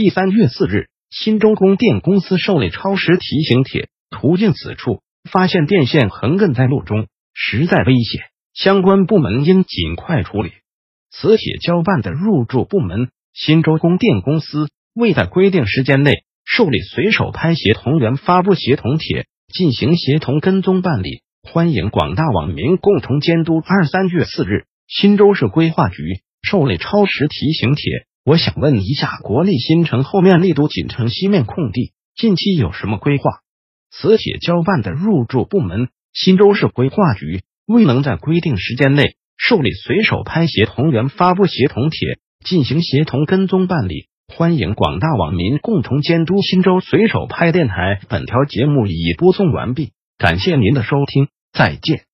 一三月四日，新州供电公司受理超时提醒帖，途径此处发现电线横亘在路中，实在危险，相关部门应尽快处理。此帖交办的入驻部门：新州供电公司。未在规定时间内受理随手拍协同员发布协同帖，进行协同跟踪办理。欢迎广大网民共同监督。二三月四日，新州市规划局受理超时提醒帖。我想问一下，国立新城后面丽都锦城西面空地近期有什么规划？此帖交办的入驻部门：新州市规划局，未能在规定时间内受理随手拍协同员发布协同帖，进行协同跟踪办理。欢迎广大网民共同监督新州随手拍电台。本条节目已播送完毕，感谢您的收听，再见。